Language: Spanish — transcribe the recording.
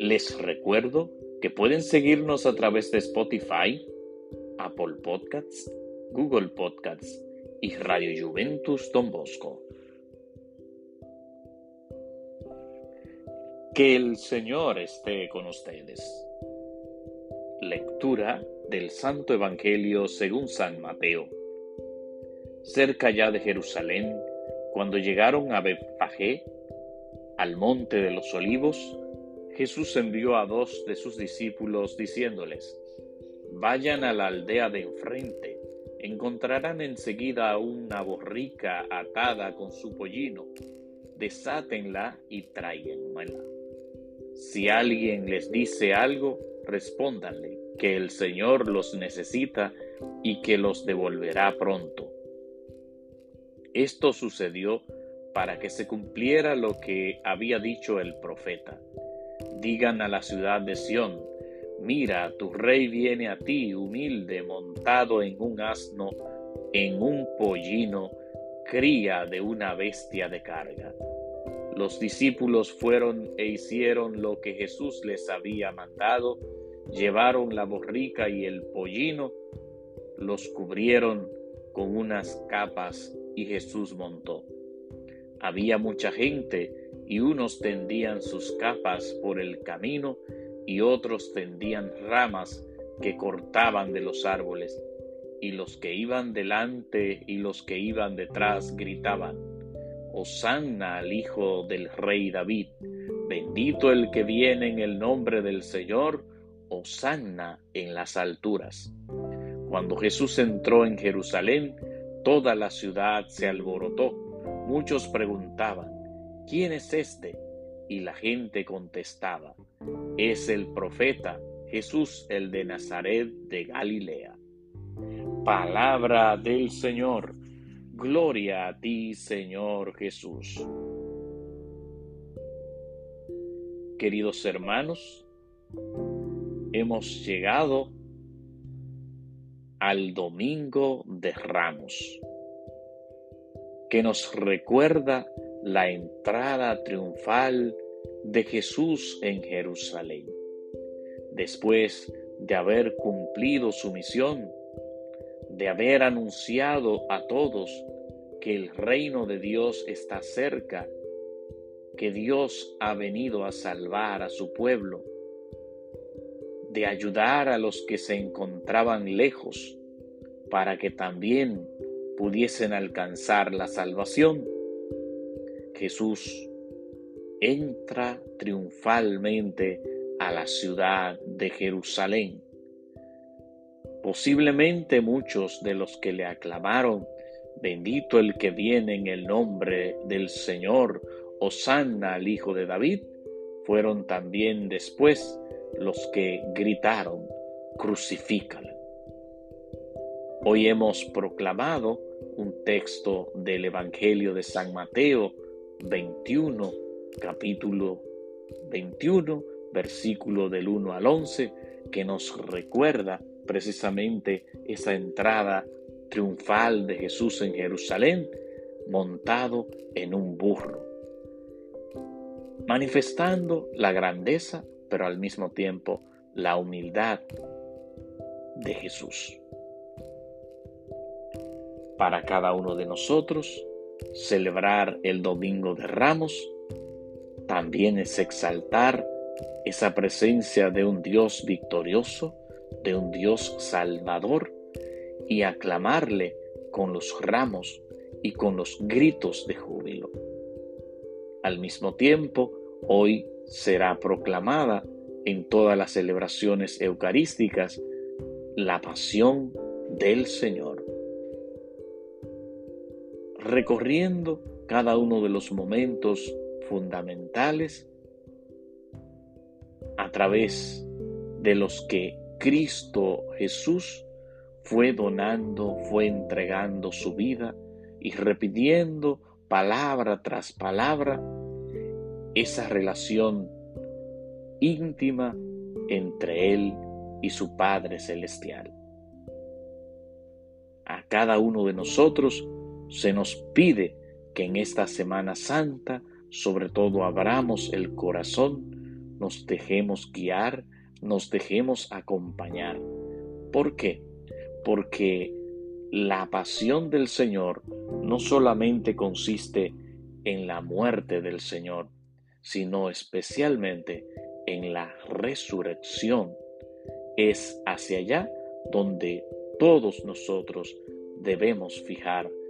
Les recuerdo que pueden seguirnos a través de Spotify, Apple Podcasts, Google Podcasts y Radio Juventus Don Bosco. Que el Señor esté con ustedes. Lectura del Santo Evangelio según San Mateo. Cerca ya de Jerusalén, cuando llegaron a Betfagé, al monte de los olivos, Jesús envió a dos de sus discípulos diciéndoles, Vayan a la aldea de enfrente, encontrarán enseguida una borrica atada con su pollino, desátenla y tráiganmela. Si alguien les dice algo, respóndanle que el Señor los necesita y que los devolverá pronto. Esto sucedió para que se cumpliera lo que había dicho el profeta digan a la ciudad de Sión, mira, tu rey viene a ti, humilde, montado en un asno, en un pollino, cría de una bestia de carga. Los discípulos fueron e hicieron lo que Jesús les había mandado, llevaron la borrica y el pollino, los cubrieron con unas capas y Jesús montó. Había mucha gente y unos tendían sus capas por el camino y otros tendían ramas que cortaban de los árboles, y los que iban delante y los que iban detrás gritaban, Hosanna al Hijo del Rey David, bendito el que viene en el nombre del Señor, Hosanna en las alturas. Cuando Jesús entró en Jerusalén, toda la ciudad se alborotó. Muchos preguntaban, ¿quién es este? Y la gente contestaba, es el profeta Jesús el de Nazaret de Galilea. Palabra del Señor. Gloria a ti, Señor Jesús. Queridos hermanos, hemos llegado al Domingo de Ramos, que nos recuerda la entrada triunfal de Jesús en Jerusalén. Después de haber cumplido su misión, de haber anunciado a todos que el reino de Dios está cerca, que Dios ha venido a salvar a su pueblo, de ayudar a los que se encontraban lejos para que también pudiesen alcanzar la salvación Jesús entra triunfalmente a la ciudad de Jerusalén. Posiblemente muchos de los que le aclamaron, bendito el que viene en el nombre del Señor, Osanna al Hijo de David, fueron también después los que gritaron, crucifícalo. Hoy hemos proclamado un texto del Evangelio de San Mateo, 21, capítulo 21, versículo del 1 al 11, que nos recuerda precisamente esa entrada triunfal de Jesús en Jerusalén montado en un burro, manifestando la grandeza, pero al mismo tiempo la humildad de Jesús. Para cada uno de nosotros, celebrar el Domingo de Ramos también es exaltar esa presencia de un Dios victorioso, de un Dios salvador, y aclamarle con los ramos y con los gritos de júbilo. Al mismo tiempo, hoy será proclamada en todas las celebraciones eucarísticas la pasión del Señor recorriendo cada uno de los momentos fundamentales, a través de los que Cristo Jesús fue donando, fue entregando su vida y repitiendo palabra tras palabra esa relación íntima entre Él y su Padre Celestial. A cada uno de nosotros se nos pide que en esta Semana Santa, sobre todo, abramos el corazón, nos dejemos guiar, nos dejemos acompañar. ¿Por qué? Porque la pasión del Señor no solamente consiste en la muerte del Señor, sino especialmente en la resurrección. Es hacia allá donde todos nosotros debemos fijar